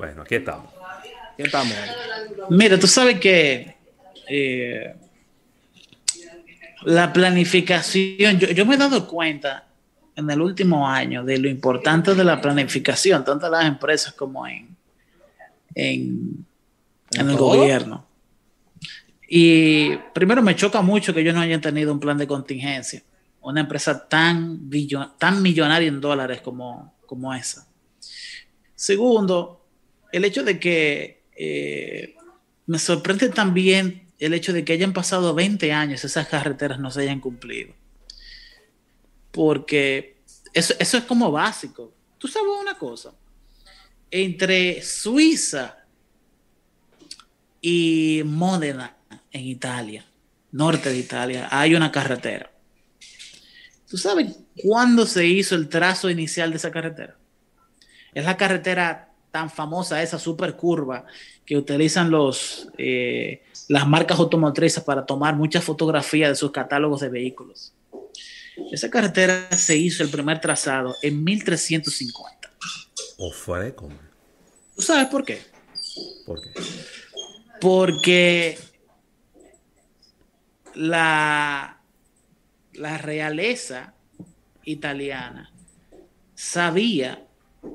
Bueno, aquí estamos. Aquí estamos. Mira, tú sabes que eh, la planificación, yo, yo me he dado cuenta en el último año de lo importante de la planificación, tanto en las empresas como en, en, en el gobierno. Y primero me choca mucho que ellos no hayan tenido un plan de contingencia. Una empresa tan, tan millonaria en dólares como, como esa. Segundo, el hecho de que eh, me sorprende también el hecho de que hayan pasado 20 años esas carreteras no se hayan cumplido. Porque eso, eso es como básico. Tú sabes una cosa. Entre Suiza y Módena en Italia, norte de Italia, hay una carretera. ¿Tú sabes cuándo se hizo el trazo inicial de esa carretera? Es la carretera tan famosa, esa super curva que utilizan los, eh, las marcas automotrices para tomar muchas fotografías de sus catálogos de vehículos. Esa carretera se hizo el primer trazado en 1350. O fue. ¿Tú sabes por qué? ¿Por qué? Porque la, la realeza italiana sabía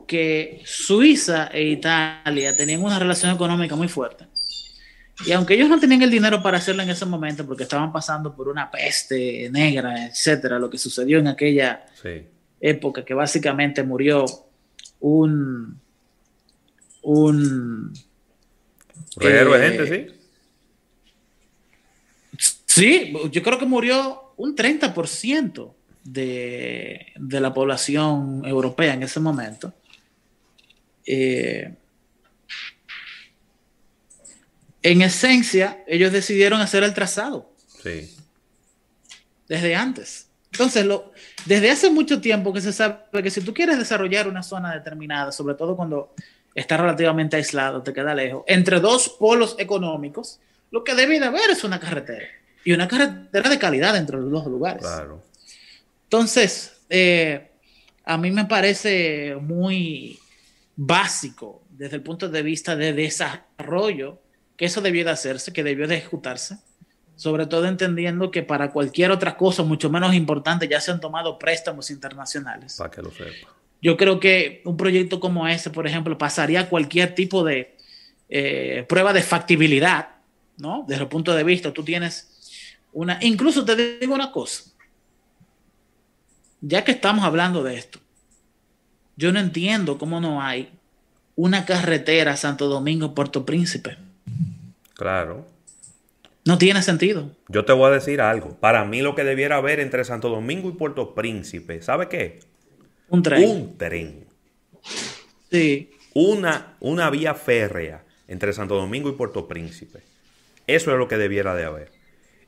que Suiza e Italia tenían una relación económica muy fuerte. Y aunque ellos no tenían el dinero para hacerlo en ese momento, porque estaban pasando por una peste negra, etcétera, lo que sucedió en aquella Sí. época, que básicamente murió un, un Reguero de Eh, gente, sí. Sí, yo creo que murió un 30% de, de la población europea en ese momento. Eh, en esencia, ellos decidieron hacer el trazado Sí. desde antes. Entonces, lo, desde hace mucho tiempo que se sabe que si tú quieres desarrollar una zona determinada, sobre todo cuando está relativamente aislado, te queda lejos, entre dos polos económicos, lo que debe de haber es una carretera. Y una carretera de calidad entre los dos lugares. Claro. Entonces, eh, a mí me parece muy básico desde el punto de vista de desarrollo que eso debió de hacerse, que debió de ejecutarse, sobre todo entendiendo que para cualquier otra cosa mucho menos importante ya se han tomado préstamos internacionales. Para que lo sepa. Yo creo que un proyecto como este, por ejemplo, pasaría cualquier tipo de eh, prueba de factibilidad, ¿no? Desde el punto de vista, tú tienes una... Incluso te digo una cosa, ya que estamos hablando de esto, yo no entiendo cómo no hay una carretera Santo Domingo-Puerto Príncipe. Claro. No tiene sentido. Yo te voy a decir algo. Para mí lo que debiera haber entre Santo Domingo y Puerto Príncipe, ¿sabe qué? Un tren. Un tren. Sí. Una, una vía férrea entre Santo Domingo y Puerto Príncipe. Eso es lo que debiera de haber.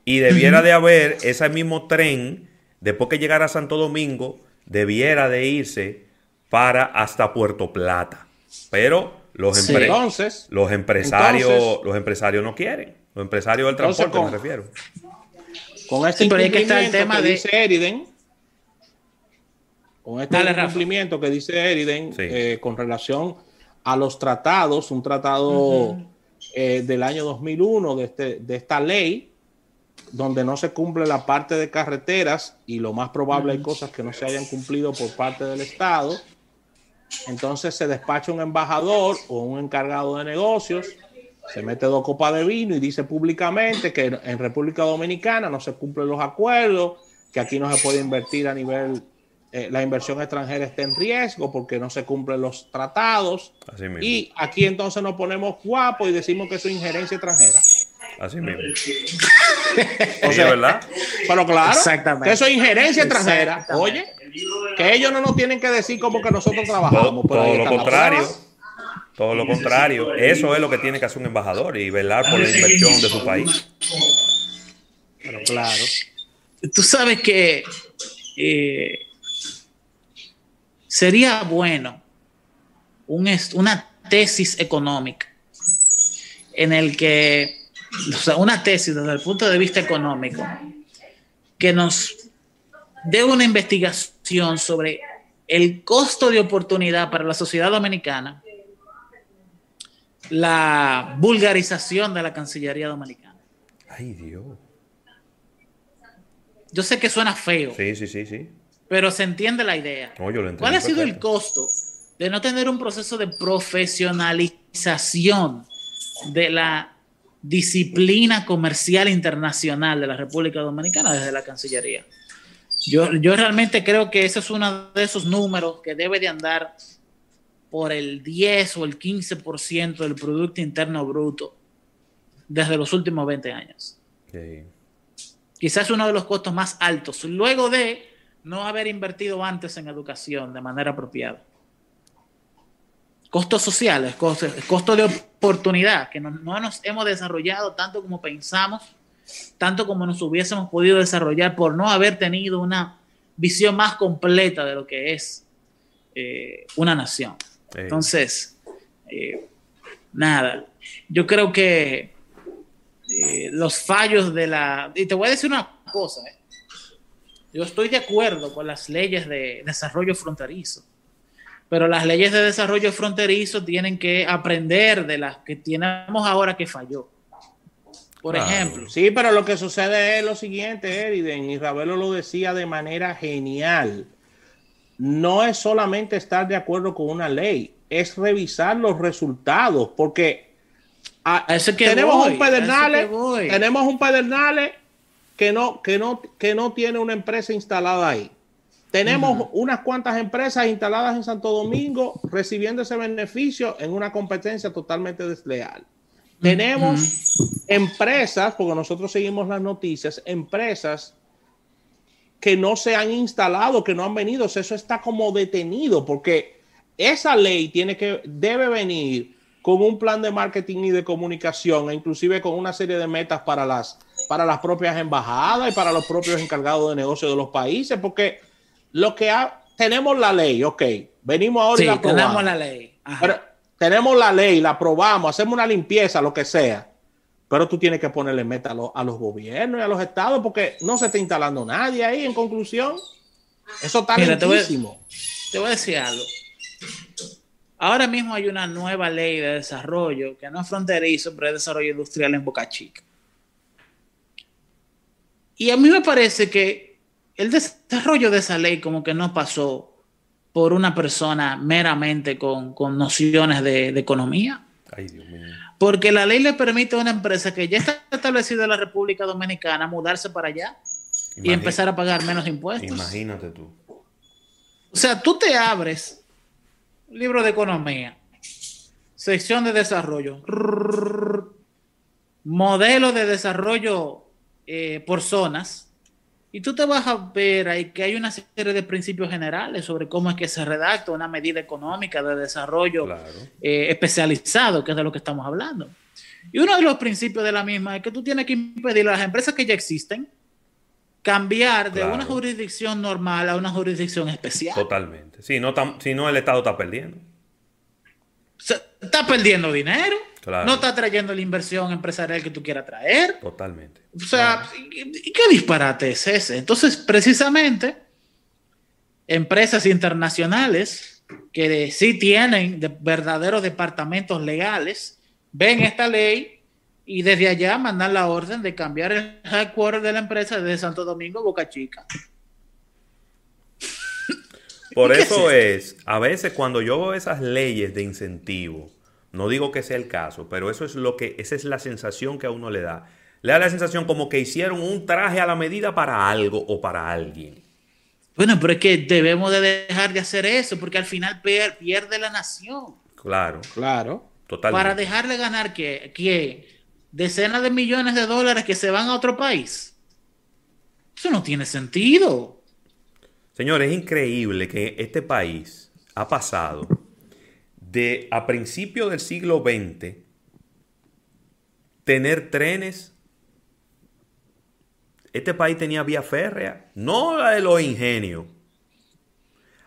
Y debiera de haber ese mismo tren, después que llegara a Santo Domingo, debiera de irse para hasta Puerto Plata. Pero los, Sí. empre- Entonces, los empresarios, entonces- los empresarios no quieren. Los empresarios del Entonces, transporte con- me refiero. con este Sí, pero que está el incumplimiento tema que de- dice Eriden, con este Dale, Rafa. incumplimiento que dice Eriden Sí. eh, con relación a los tratados, un tratado eh, del año 2001 de, este, de esta ley, donde no se cumple la parte de carreteras y lo más probable hay cosas que no se hayan cumplido por parte del Estado. Entonces se despacha un embajador o un encargado de negocios, se mete dos copas de vino y dice públicamente que en República Dominicana no se cumplen los acuerdos, que aquí no se puede invertir a nivel, eh, la inversión extranjera está en riesgo porque no se cumplen los tratados. Así mismo. Y aquí entonces nos ponemos guapos y decimos que eso es injerencia extranjera. Así mismo. O sea, ¿verdad? Pero claro, Exactamente. que eso es injerencia extranjera. Oye, que ellos no nos tienen que decir como que nosotros trabajamos. Todo, pero ahí todo lo contrario. Todo lo contrario. Eso es lo que tiene que hacer un embajador y velar por la inversión de su país. Pero claro. Tú sabes que eh, sería bueno un una tesis económica en el que, o sea, una tesis desde el punto de vista económico que nos dé una investigación sobre el costo de oportunidad para la sociedad dominicana la vulgarización de la Cancillería Dominicana. Ay, Dios. Yo sé que suena feo. Sí, sí, sí, sí. Pero se entiende la idea. ¿Cuál ha sido el costo de no tener un proceso de profesionalización de la disciplina comercial internacional de la República Dominicana desde la Cancillería? Yo, yo realmente creo que ese es uno de esos números que debe de andar por el 10 o el 15% del Producto Interno Bruto desde los últimos 20 años. Quizás uno de los costos más altos, luego de no haber invertido antes en educación de manera apropiada. Costos sociales, costos, costo de oportunidad, que no, no nos hemos desarrollado tanto como pensamos, tanto como nos hubiésemos podido desarrollar por no haber tenido una visión más completa de lo que es eh, una nación. Entonces, eh, nada, yo creo que eh, los fallos de la... Y te voy a decir una cosa, yo estoy de acuerdo con las leyes de desarrollo fronterizo, pero las leyes de desarrollo fronterizo tienen que aprender de las que tenemos ahora que falló. Por ejemplo. Sí, pero lo que sucede es lo siguiente, Eriden, y Ravelo lo decía de manera genial no es solamente estar de acuerdo con una ley, es revisar los resultados, porque tenemos, un pedernale, tenemos un pedernale que no, que, no, que no tiene una empresa instalada ahí. Tenemos unas cuantas empresas instaladas en Santo Domingo recibiendo ese beneficio en una competencia totalmente desleal. Tenemos empresas, porque nosotros seguimos las noticias, empresas que no se han instalado, que no han venido. Eso está como detenido porque esa ley tiene que, debe venir con un plan de marketing y de comunicación, e inclusive con una serie de metas para las, para las propias embajadas y para los propios encargados de negocio de los países, porque lo que tenemos la ley, ok, venimos ahora y la aprobamos. Tenemos la ley. tenemos la ley, la aprobamos, hacemos una limpieza, lo que sea. Pero tú tienes que ponerle meta a, los gobiernos y a los estados porque no se está instalando nadie ahí en conclusión. Eso está Mira, te voy, te voy a decir algo. Ahora mismo hay una nueva ley de desarrollo que no es fronterizo, pero es desarrollo industrial en Boca Chica. Y a mí me parece que el desarrollo de esa ley como que no pasó por una persona meramente con, nociones de, de economía. Ay, Dios mío. Porque la ley le permite a una empresa que ya está establecida en la República Dominicana mudarse para allá y empezar a pagar menos impuestos. Imagínate tú. O sea, tú te abres libro de economía, sección de desarrollo, modelo de desarrollo eh, por zonas y tú te vas a ver ahí que hay una serie de principios generales sobre cómo es que se redacta una medida económica de desarrollo eh, especializado, que es de lo que estamos hablando. Y uno de los principios de la misma es que tú tienes que impedir a las empresas que ya existen cambiar de una jurisdicción normal a una jurisdicción especial. Totalmente. Si no, si no el Estado está perdiendo. está perdiendo dinero. No está trayendo la inversión empresarial que tú quieras traer. Totalmente. O sea, ¿y qué disparate es ese? Entonces, precisamente, empresas internacionales que sí tienen verdaderos departamentos legales, ven esta ley y desde allá mandan la orden de cambiar el headquarter de la empresa desde Santo Domingo a Boca Chica. Por eso es, a veces cuando yo veo esas leyes de incentivo, no digo que sea el caso, pero eso es lo que, esa es la sensación que a uno le da. Le da la sensación como que hicieron un traje a la medida para algo o para alguien. Bueno, pero es que debemos de dejar de hacer eso, porque al final pierde la nación. Claro. Claro. Totalmente. Para dejarle ganar que, decenas de millones de dólares que se van a otro país. Eso no tiene sentido. Señores, es increíble que este país ha pasado de a principios del siglo XX tener trenes. Este país tenía vía férrea, no la de los ingenios.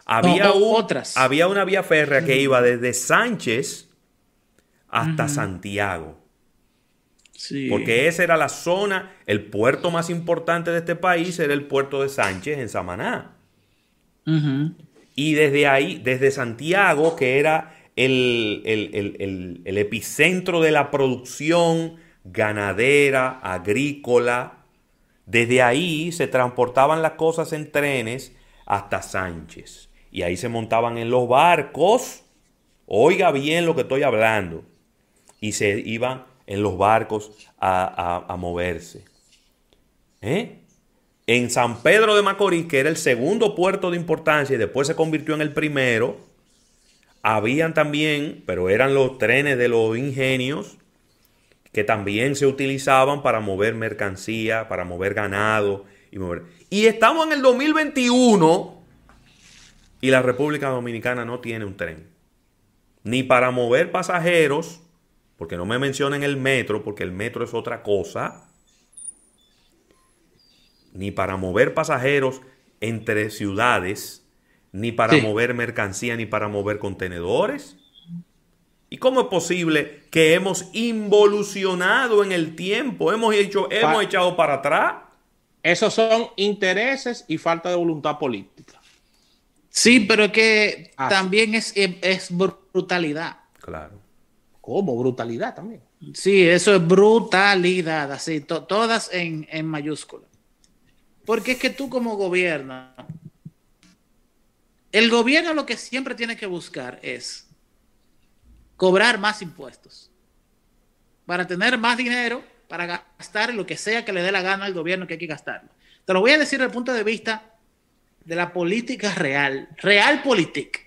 Había, otras. había una vía férrea que iba desde Sánchez hasta Santiago. Porque esa era la zona, el puerto más importante de este país era el puerto de Sánchez en Samaná. Y desde ahí, desde Santiago, que era el, el epicentro de la producción ganadera, agrícola. Desde ahí se transportaban las cosas en trenes hasta Sánchez. Y ahí se montaban en los barcos. Oiga bien lo que estoy hablando. Y se iban en los barcos a, moverse. ¿Eh? En San Pedro de Macorís, que era el segundo puerto de importancia y después se convirtió en el primero, habían también, pero eran los trenes de los ingenios, que también se utilizaban para mover mercancía, para mover ganado y mover. Y estamos en el 2021 y la República Dominicana no tiene un tren. Ni para mover pasajeros, porque no me mencionen el metro, porque el metro es otra cosa. Ni para mover pasajeros entre ciudades, ni para mover mercancía, ni para mover contenedores. ¿Y cómo es posible que hemos involucionado en el tiempo? Hemos, hecho, hemos echado para atrás. Esos son intereses y falta de voluntad política. Sí, pero es que ah. también es, es, brutalidad. Claro. ¿Cómo? Brutalidad también. Sí, eso es brutalidad, así, todas en, en mayúscula. Porque es que tú como gobierno, el gobierno lo que siempre tiene que buscar es cobrar más impuestos para tener más dinero para gastar lo que sea que le dé la gana al gobierno que hay que gastarlo. Te lo voy a decir desde el punto de vista de la política real, real política.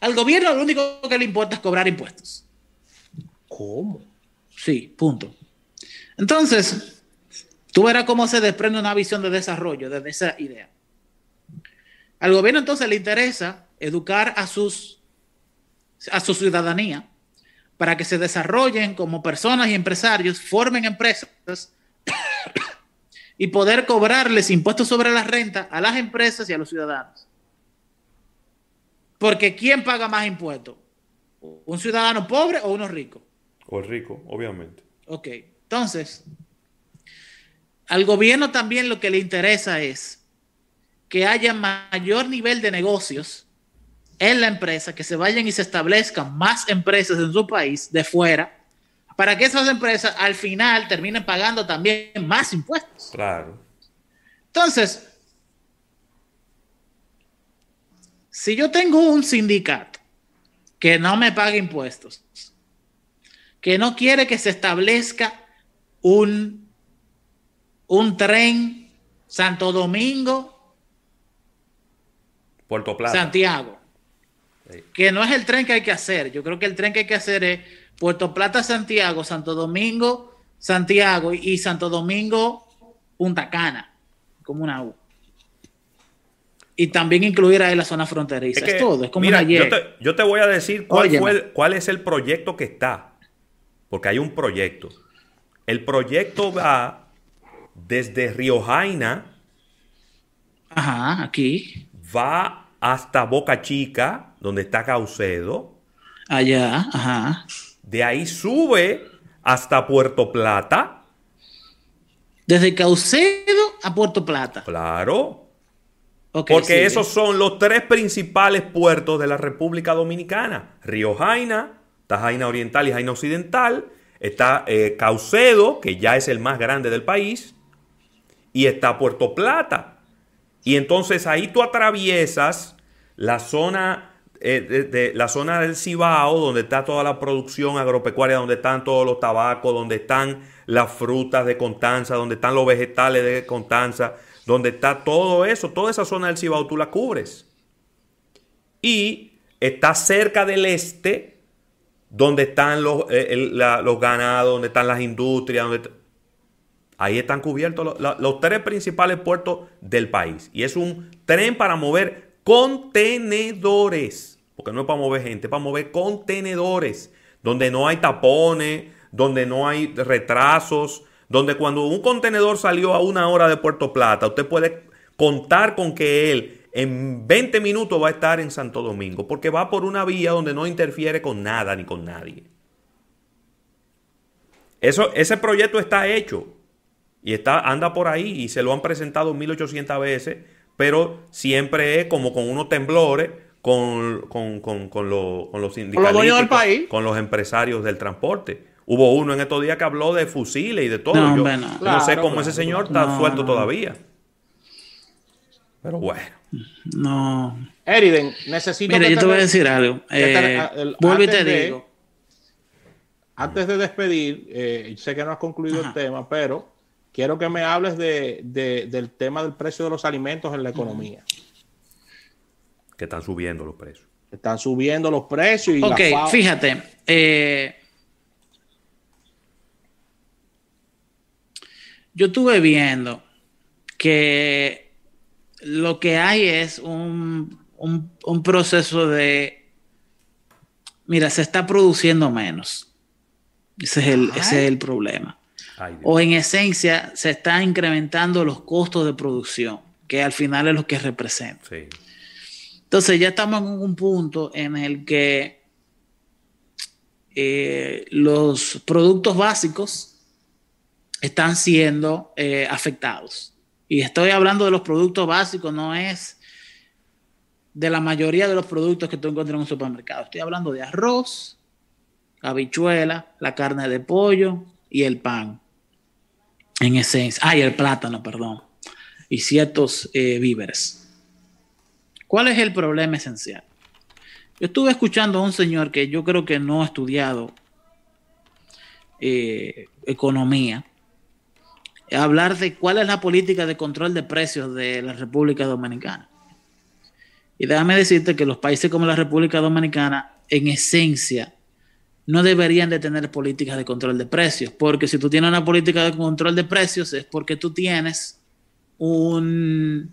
Al gobierno lo único que le importa es cobrar impuestos. ¿Cómo? Sí, punto. Entonces, tú verás cómo se desprende una visión de desarrollo desde esa idea. Al gobierno entonces le interesa educar a sus a su ciudadanía para que se desarrollen como personas y empresarios, formen empresas y poder cobrarles impuestos sobre la renta a las empresas y a los ciudadanos. Porque ¿quién paga más impuestos? ¿Un ciudadano pobre o uno rico? O el rico, obviamente. Ok, entonces, al gobierno también lo que le interesa es que haya mayor nivel de negocios en la empresa, que se vayan y se establezcan más empresas en su país de fuera, para que esas empresas al final terminen pagando también más impuestos. Claro. Entonces, si yo tengo un sindicato que no me paga impuestos, que no quiere que se establezca un, un tren Santo Domingo, Puerto Plata. Santiago, que no es el tren que hay que hacer. Yo creo que el tren que hay que hacer es Puerto Plata, Santiago, Santo Domingo, Santiago y Santo Domingo, Punta Cana, como una U. Y también incluir ahí la zona fronteriza. Es, todo, es como una yo te, yo te, voy a decir cuál, cuál es el proyecto que está. Porque hay un proyecto. El proyecto va desde Río Jaina. Ajá, aquí. Va hasta Boca Chica donde está Caucedo. Allá, ajá. De ahí sube hasta Puerto Plata. Desde Caucedo a Puerto Plata. Claro. Porque esos son los tres principales puertos de la República Dominicana. Río Jaina, está Jaina Oriental y Jaina Occidental. Está eh, Caucedo, que ya es el más grande del país. Y está Puerto Plata. Y entonces ahí tú atraviesas la zona eh, de, la zona del Cibao, donde está toda la producción agropecuaria, donde están todos los tabacos, donde están las frutas de Constanza, donde están los vegetales de Constanza, donde está todo eso, toda esa zona del Cibao tú la cubres. Y está cerca del este, donde están los, eh, los ganados, donde están las industrias, donde ahí están cubiertos los tres principales puertos del país. Y es un tren para mover contenedores porque no es para mover gente, es para mover contenedores, donde no hay tapones, donde no hay retrasos, donde cuando un contenedor salió a una hora de Puerto Plata, usted puede contar con que él en 20 minutos va a estar en Santo Domingo, porque va por una vía donde no interfiere con nada ni con nadie. Eso, ese proyecto está hecho y está, anda por ahí y se lo han presentado 1800 veces, pero siempre es como con unos temblores, con, con, con, con, lo- con los los sindicalistas, dueños del país. con los empresarios del transporte. Hubo uno en estos días que habló de fusiles y de todo. No, yo hombre, no. no sé Claro, cómo claro. ese señor está No, suelto no. todavía. Pero bueno. No. Eriden, necesito Mira, que yo te voy a decir algo. te- Eh, el- vuelvo y te de- digo. Antes de despedir, eh, sé que no has concluido Ajá. el tema, pero quiero que me hables de, de- del tema del precio de los alimentos en la economía. Que están subiendo los precios. Están subiendo los precios y la Ok, FAO- fíjate. eh, yo estuve viendo que lo que hay es un, un- un proceso de... Mira, se está produciendo menos. Ese es el, ese es el problema. Ay. O en esencia, se están incrementando los costos de producción, que al final es lo que representa. Sí. Entonces ya estamos en un punto en el que eh, los productos básicos están siendo eh, afectados. Y estoy hablando de los productos básicos, no es de la mayoría de los productos que tú encuentras en un supermercado. Estoy hablando de arroz, habichuela, la carne de pollo y el pan. En esencia. Ah, y el plátano, perdón. Y ciertos eh, víveres. ¿Cuál es el problema esencial? Yo estuve escuchando a un señor que yo creo que no ha estudiado eh, economía hablar de cuál es la política de control de precios de la República Dominicana. Y déjame decirte que los países como la República Dominicana, en esencia, no deberían de tener políticas de control de precios, porque si tú tienes una política de control de precios es porque tú tienes un...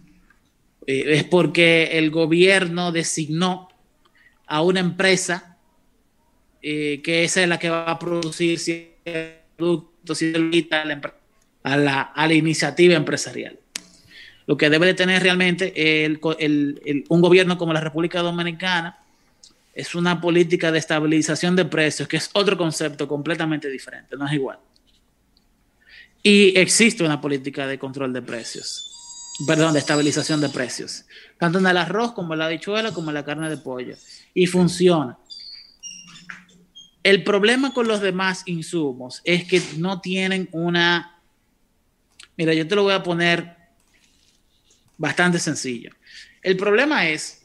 eh, es porque el gobierno designó a una empresa eh, que esa es la que va a producir productos y a la, a la, iniciativa empresarial. Lo que debe de tener realmente el- el- un gobierno como la República Dominicana es una política de estabilización de precios, que es otro concepto completamente diferente, no es igual. Y existe una política de control de precios, perdón, de estabilización de precios, tanto en el arroz como en la habichuela como en la carne de pollo. Y funciona. El problema con los demás insumos es que no tienen una... Mira, yo te lo voy a poner bastante sencillo. El problema es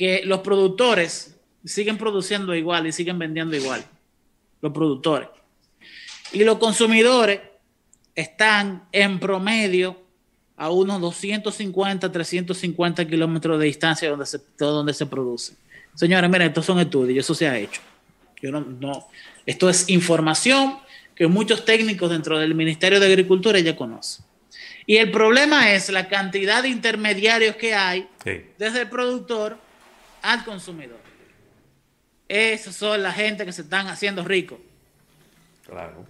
que los productores siguen produciendo igual y siguen vendiendo igual. Los productores. Y los consumidores están en promedio a unos 250, 350 kilómetros de distancia donde se, donde se produce. Señores, miren, estos son estudios eso se ha hecho. Yo no, no, esto es información que muchos técnicos dentro del Ministerio de Agricultura ya conocen. Y el problema es la cantidad de intermediarios que hay Sí. desde el productor al consumidor. Esas son la gente que se están haciendo ricos. Claro.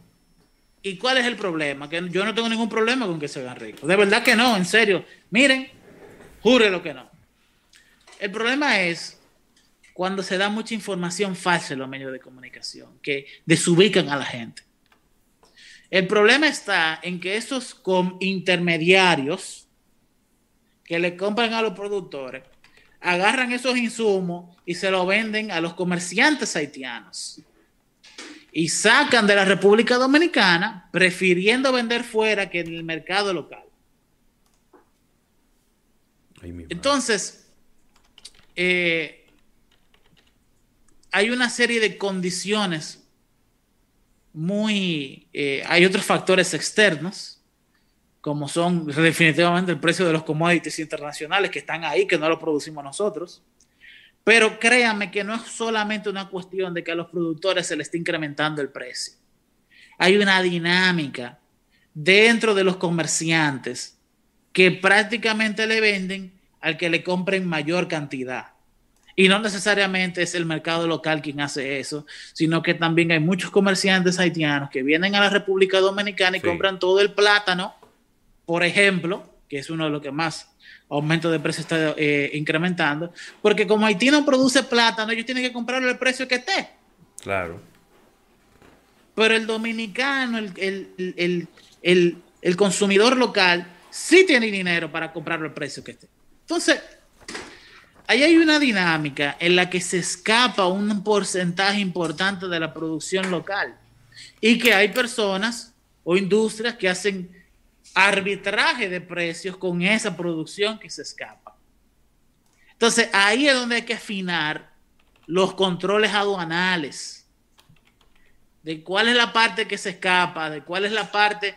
¿Y cuál es el problema? Que yo no tengo ningún problema con que se hagan ricos. De verdad que no, en serio. Miren, jure lo que no. El problema es cuando se da mucha información falsa en los medios de comunicación, que desubican a la gente. El problema está en que esos intermediarios que le compran a los productores agarran esos insumos y se lo venden a los comerciantes haitianos y sacan de la República Dominicana prefiriendo vender fuera que en el mercado local. Ay. Entonces, eh, hay una serie de condiciones muy... eh, hay otros factores externos, como son definitivamente el precio de los commodities internacionales que están ahí, que no lo producimos nosotros. Pero créanme que no es solamente una cuestión de que a los productores se les esté incrementando el precio. Hay una dinámica dentro de los comerciantes que prácticamente le venden al que le compren mayor cantidad. Y no necesariamente es el mercado local quien hace eso, sino que también hay muchos comerciantes haitianos que vienen a la República Dominicana y Sí. compran todo el plátano, por ejemplo, que es uno de los que más aumento de precio está eh, incrementando, porque como Haití no produce plátano, ellos tienen que comprarlo al precio que esté. Claro. Pero el dominicano, el, el, el, el, el consumidor local, sí tiene dinero para comprarlo al precio que esté. Entonces, ahí hay una dinámica en la que se escapa un porcentaje importante de la producción local y que hay personas o industrias que hacen arbitraje de precios con esa producción que se escapa. Entonces, ahí es donde hay que afinar los controles aduanales, de cuál es la parte que se escapa, de cuál es la parte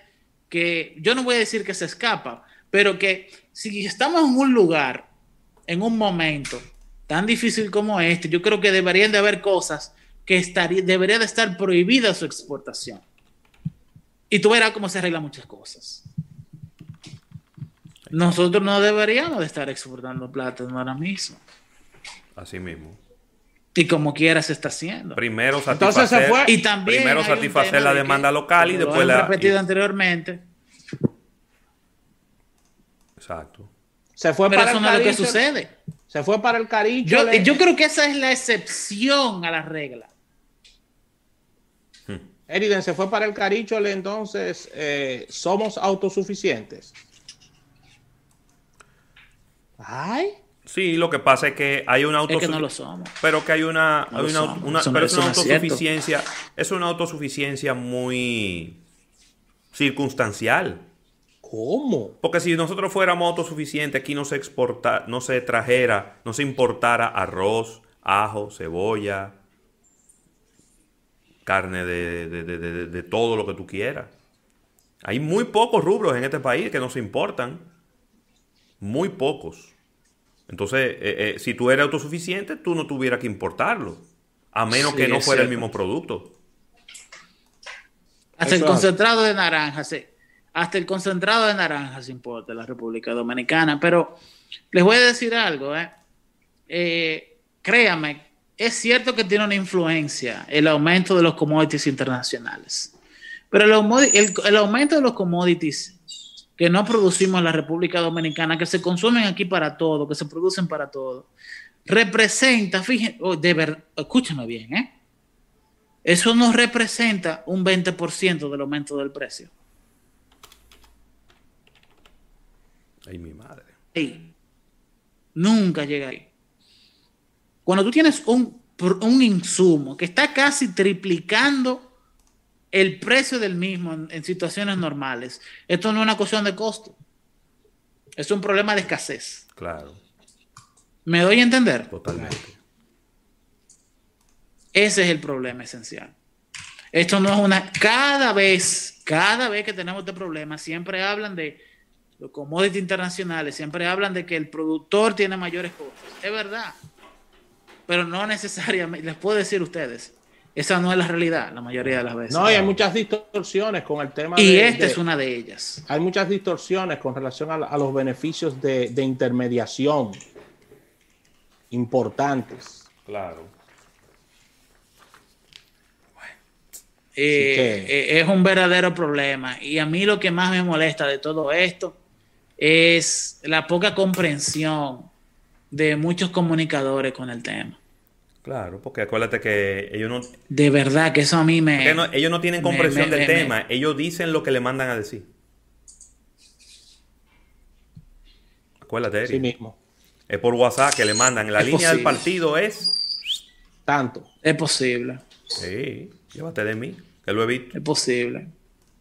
que, yo no voy a decir que se escapa, pero que si estamos en un lugar, en un momento tan difícil como este, yo creo que deberían de haber cosas que estaría, debería de estar prohibida su exportación. Y tú verás cómo se arreglan muchas cosas. Nosotros no deberíamos de estar exportando plátano ahora mismo. Así mismo. Y como quiera se está haciendo. Primero Entonces se satisfacer, fue. Y también primero satisfacer la de demanda que, local y después la... repetido y- anteriormente. exacto. Se fue Pero para eso el no es lo que Caricho. sucede. Se fue para el Caricho. Yo, le- yo creo que esa es la excepción a la regla. Eriden se fue para el Carichole, entonces eh, somos autosuficientes. Ay, Sí, lo que pasa es que hay una Es que no autosuficiencia. lo somos. Pero que hay una, No hay una, somos. una- Eso no- pero es una es cierto. autosuficiencia, es una autosuficiencia muy circunstancial. ¿cómo? Porque si nosotros fuéramos autosuficientes, aquí no se exporta, no se trajera, no se importara arroz, ajo, cebolla, carne de, de- de- de- de todo lo que tú quieras. Hay muy pocos rubros en este país que no se importan. Muy pocos. Entonces, eh, eh, si tú eres autosuficiente, tú no tuvieras que importarlo. A menos Sí, que no fuera el mismo producto. Hasta el Eso concentrado de naranja, sí. Hasta el concentrado de naranja se importa en la República Dominicana. Pero les voy a decir algo, ¿eh? Eh, créame, es cierto que tiene una influencia el aumento de los commodities internacionales. Pero el, aumo- el- el aumento de los commodities que no producimos en la República Dominicana, que se consumen aquí para todo, que se producen para todo, representa, fíjense, oh, de ver, escúchame bien, ¿eh? Eso no representa un 20% del aumento del precio. Ay, mi madre. Ahí. Nunca llega ahí. Cuando tú tienes un, un insumo que está casi triplicando el precio del mismo en, en situaciones normales, esto no es una cuestión de costo. Es un problema de escasez. Claro, ¿Me doy a entender? totalmente. Ese es el problema esencial. Esto no es una. Cada vez, cada vez que tenemos este problema, siempre hablan de los commodities internacionales, siempre hablan de que el productor tiene mayores costos. Es verdad. Pero no necesariamente, les puedo decir a ustedes, esa no es la realidad la mayoría de las veces. No, y hay muchas distorsiones con el tema y de- esta de- es una de ellas. Hay muchas distorsiones con relación a, los beneficios de, de intermediación importantes. Claro. Eh, que- eh, es un verdadero problema. Y a mí lo que más me molesta de todo esto es la poca comprensión de muchos comunicadores con el tema. Claro, porque acuérdate que ellos no, De verdad que eso a mí me... no- ellos no tienen comprensión me- del me- tema, ellos dicen lo que le mandan a decir. Acuérdate. Sí mismo. Es por WhatsApp que le mandan. La Es línea del partido es. Tanto. Es posible, Sí, llévate de mí, que lo he visto. es posible,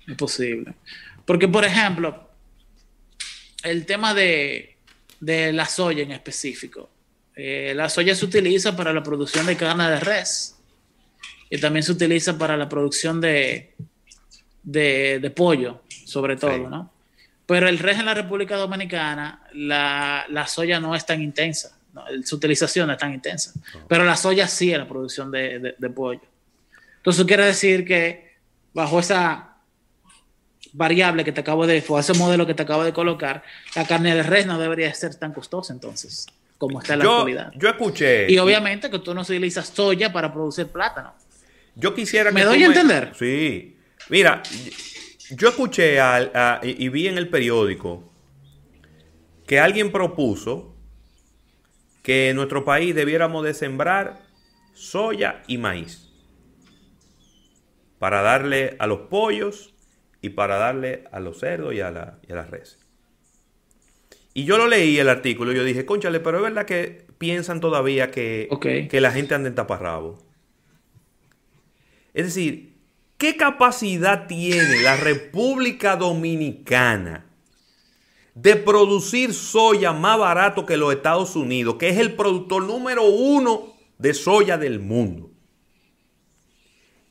es posible. Porque, por ejemplo, el tema de, de la soya en específico. Eh, la soya se utiliza para la producción de carne de res y también se utiliza para la producción de, de, de pollo, sobre todo, Sí. ¿no? Pero el res en la República Dominicana, la, la soya no es tan intensa, ¿no? su utilización no es tan intensa, pero la soya sí en la producción de, de- de pollo. Entonces, quiere decir que bajo esa variable que te acabo de, o ese modelo que te acabo de colocar, la carne de res no debería ser tan costosa entonces, como está en la Yo, actualidad. yo escuché. Y obviamente que tú no utilizas soya para producir plátano. Yo quisiera que ¿Me doy a entender? Sí. Mira, yo escuché a- y vi en el periódico que alguien propuso que en nuestro país debiéramos de sembrar soya y maíz para darle a los pollos y para darle a los cerdos y a, la, y a las reses. Y yo lo leí el artículo y yo dije, conchale, pero es verdad que piensan todavía que, que la gente anda en taparrabo. Es decir, ¿qué capacidad tiene la República Dominicana de producir soya más barato que los Estados Unidos, que es el productor número uno de soya del mundo?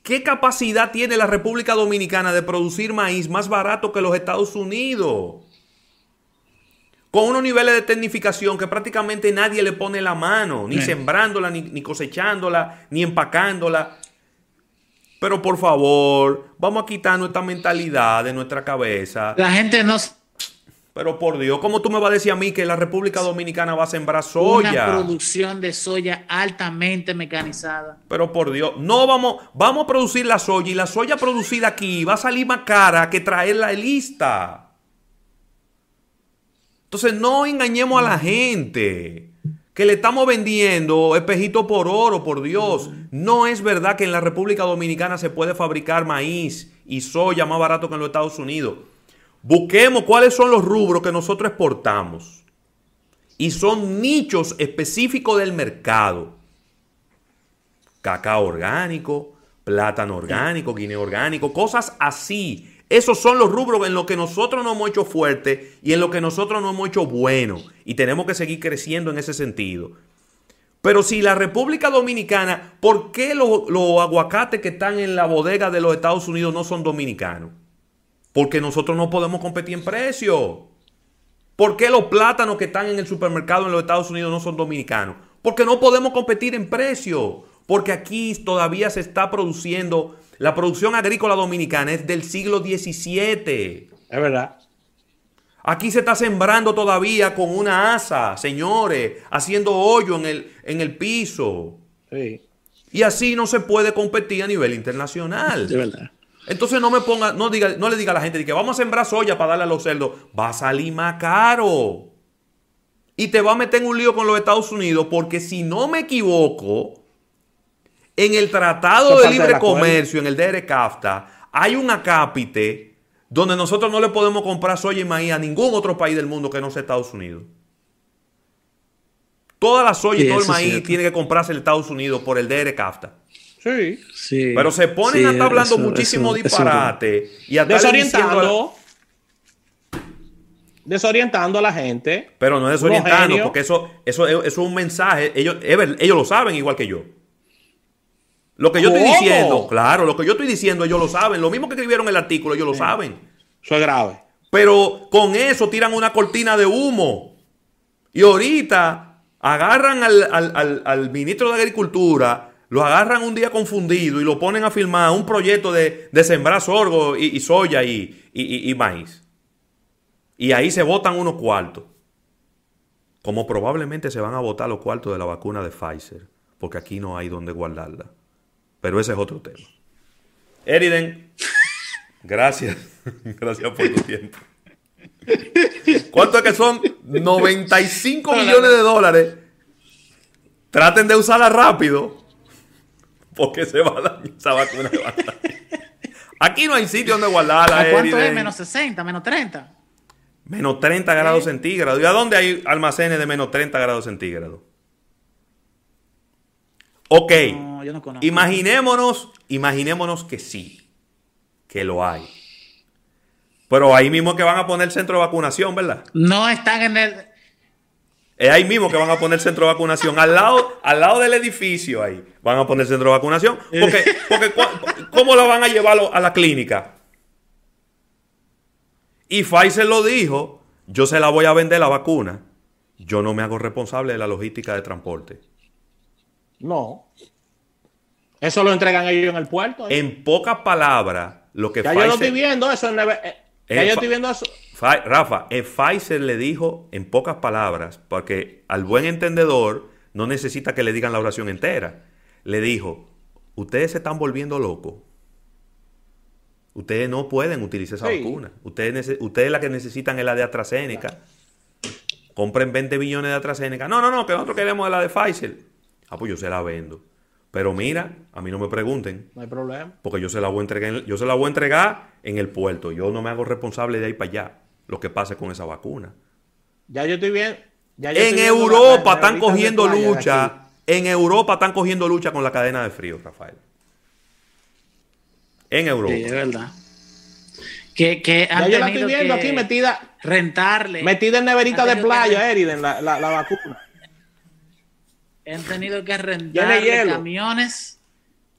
¿Qué capacidad tiene la República Dominicana de producir maíz más barato que los Estados Unidos? Con unos niveles de tecnificación que prácticamente nadie le pone la mano, ni Sí. sembrándola, ni, ni cosechándola, ni empacándola. Pero por favor, vamos a quitarnos esta mentalidad de nuestra cabeza. La gente no Pero por Dios, ¿cómo tú me vas a decir a mí que la República Dominicana va a sembrar una soya? producción de soya altamente mecanizada. Pero por Dios, no vamos, vamos a producir la soya y la soya producida aquí va a salir más cara que traerla lista. Entonces no engañemos a la gente que le estamos vendiendo espejito por oro, por Dios. No es verdad que en la República Dominicana se puede fabricar maíz y soya más barato que en los Estados Unidos. Busquemos cuáles son los rubros que nosotros exportamos. Y son nichos específicos del mercado cacao orgánico, plátano orgánico, guineo orgánico, cosas así. Esos son los rubros en los que nosotros nos hemos hecho fuerte y en los que nosotros nos hemos hecho bueno. Y tenemos que seguir creciendo en ese sentido. Pero si la República Dominicana, ¿por qué los, los aguacates que están en la bodega de los Estados Unidos no son dominicanos? Porque nosotros no podemos competir en precio. ¿Por qué los plátanos que están en el supermercado en los Estados Unidos no son dominicanos? Porque no podemos competir en precio. Porque aquí todavía se está produciendo, la producción agrícola dominicana es del siglo XVII. Es verdad. Aquí se está sembrando todavía con una asa, señores, haciendo hoyo en el, en el piso. Sí. Y así no se puede competir a nivel internacional. De verdad. Entonces no me ponga, no diga, no le diga a la gente que vamos a sembrar soya para darle a los cerdos. Va a salir más caro. Y te va a meter en un lío con los Estados Unidos porque si no me equivoco, en el Tratado de Libre. Comercio, en el DRCAFTA, hay un acápite donde nosotros no le podemos comprar soya y maíz a ningún otro país del mundo que no sea Estados Unidos. Toda la soya y todo el maíz tiene que comprarse en Estados Unidos por el DRCAFTA. Sí. Sí. Pero se ponen Sí, a estar hablando eso- muchísimo eso- eso- disparate y a la- Desorientando. Desorientando a la gente. Pero no es desorientando, porque eso, eso, eso es un mensaje. Ellos, ellos lo saben igual que yo. Lo que yo estoy diciendo, claro, lo que yo estoy diciendo, ellos lo saben. Lo mismo que escribieron el artículo, ellos lo saben. Eso es grave. Pero con eso tiran una cortina de humo. Y ahorita agarran al, al- al- al ministro de Agricultura, lo agarran un día confundido y lo ponen a firmar un proyecto de, de sembrar sorgo y, y soya y- y maíz. Y ahí se votan unos cuartos. Como probablemente se van a votar los cuartos de la vacuna de Pfizer. Porque aquí no hay donde guardarla. Pero ese es otro tema. Eriden, gracias. gracias por tu tiempo. ¿Cuánto es que son? 95 millones de dólares. Traten de usarla rápido. Porque se va a dañar esa vacuna. va a dañar. Aquí no hay sitio donde guardarla. ¿A cuánto es? Menos 60, menos 30. Menos 30 grados centígrados. ¿Y a dónde hay almacenes de menos 30 grados centígrados? Ok. No, yo no conozco. Imaginémonos, imaginémonos que sí, que lo hay. Pero ahí mismo que van a poner centro de vacunación, ¿verdad? No están en el. Es ahí mismo que van a poner centro de vacunación. Al lado, al lado del edificio ahí van a poner centro de vacunación. Porque, porque ¿cómo lo van a llevar a la clínica? Y Pfizer lo dijo, yo se la voy a vender la vacuna. Yo no me hago responsable de la logística de transporte. No. Eso lo entregan ellos en el puerto. ¿eh? En pocas palabras, lo que ya yo lo Pfizer... estoy viendo eso en eh, Ya Eh, yo estoy viendo eso. Fa- Rafa, eh, Pfizer le dijo en pocas palabras, porque al buen entendedor no necesita que le digan la oración entera. Le dijo, ustedes se están volviendo locos. Ustedes no pueden utilizar esa Sí. vacuna. Ustedes, ustedes la que necesitan es la de AstraZeneca. Compren 20 billones de AstraZeneca. No, no, no, que nosotros queremos la de Pfizer. Ah, pues yo se la vendo. Pero mira, a mí no me pregunten. No hay problema. Porque yo se la voy a entregar, en- yo se la voy a entregar en el puerto. Yo no me hago responsable de ahí para allá. Lo que pase con esa vacuna. Ya yo estoy bien. Ya yo En estoy Europa están cogiendo lucha. En Europa están cogiendo lucha con la cadena de frío, Rafael. En Europa. Sí, es verdad. Que, que Ya yo la estoy viendo aquí metida, rentarle. metida en neverita de playa, Eriden, la, la, la vacuna. Han tenido que de hielo. camiones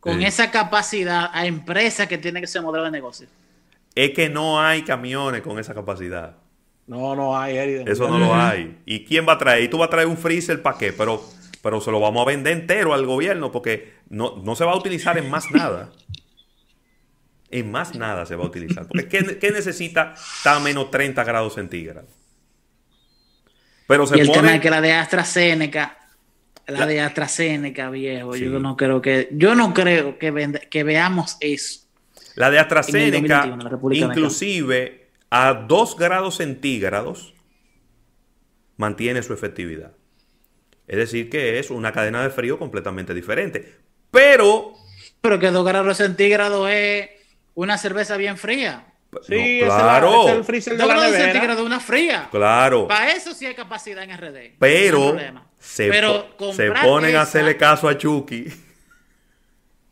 con Sí. esa capacidad a empresas que tienen que ser modelo de negocio. Es que no hay camiones con esa capacidad. No, no hay, Eriden. Eso no lo hay. ¿Y quién va a traer? Y tú vas a traer un freezer para qué? Pero, pero se lo vamos a vender entero al gobierno porque no, no se va a utilizar en más nada. En más nada se va a utilizar. Porque ¿qué, qué necesita estar a menos 30 grados centígrados? Pero se y el pone... tema es que la de AstraZeneca, la, de AstraZeneca, viejo, Sí. yo no creo que, yo no creo que, vende- que veamos eso. La de AstraZeneca, 2021, en la República inclusive a 2 grados centígrados, mantiene su efectividad. Es decir, que es una cadena de frío completamente diferente. Pero, Pero que 2 grados centígrados es una cerveza bien fría. Sí, no, es claro, es el freezer de 2 la grados nevera. centígrados una fría. claro, Para eso sí hay capacidad en RD. pero. Se, Pero po- se ponen a hacerle caso a Chucky.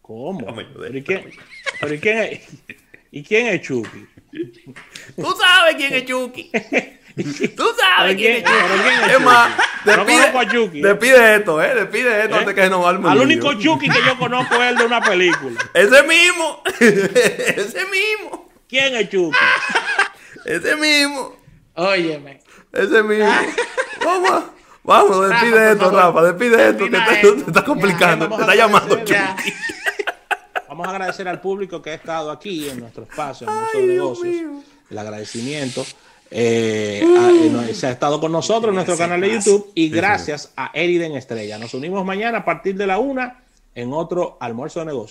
¿Cómo? ¿Pero y quién, pero y quién es, ¿y quién es Chucky? Tú sabes quién es Chucky. Tú sabes ¿Pero quién es Chucky. es más, Chucky. despide esto, ¿eh? Despide esto ¿Eh? antes que nos arme Al único Chucky que yo conozco es el de una película. Ese mismo. Ese mismo. ¿Quién es Chucky? Ese mismo. Óyeme. Ese mismo. Vamos, vamos, despide esto. Rafa, despide esto, que te, te está complicando, Ya, te está llamando. Vamos a agradecer al público que ha estado aquí en nuestro espacio, en de Negocios. El agradecimiento. Eh, a- eh, se ha estado con nosotros en nuestro canal de YouTube y gracias a Eriden Estrella. Nos unimos mañana a partir de la una en otro almuerzo de negocios.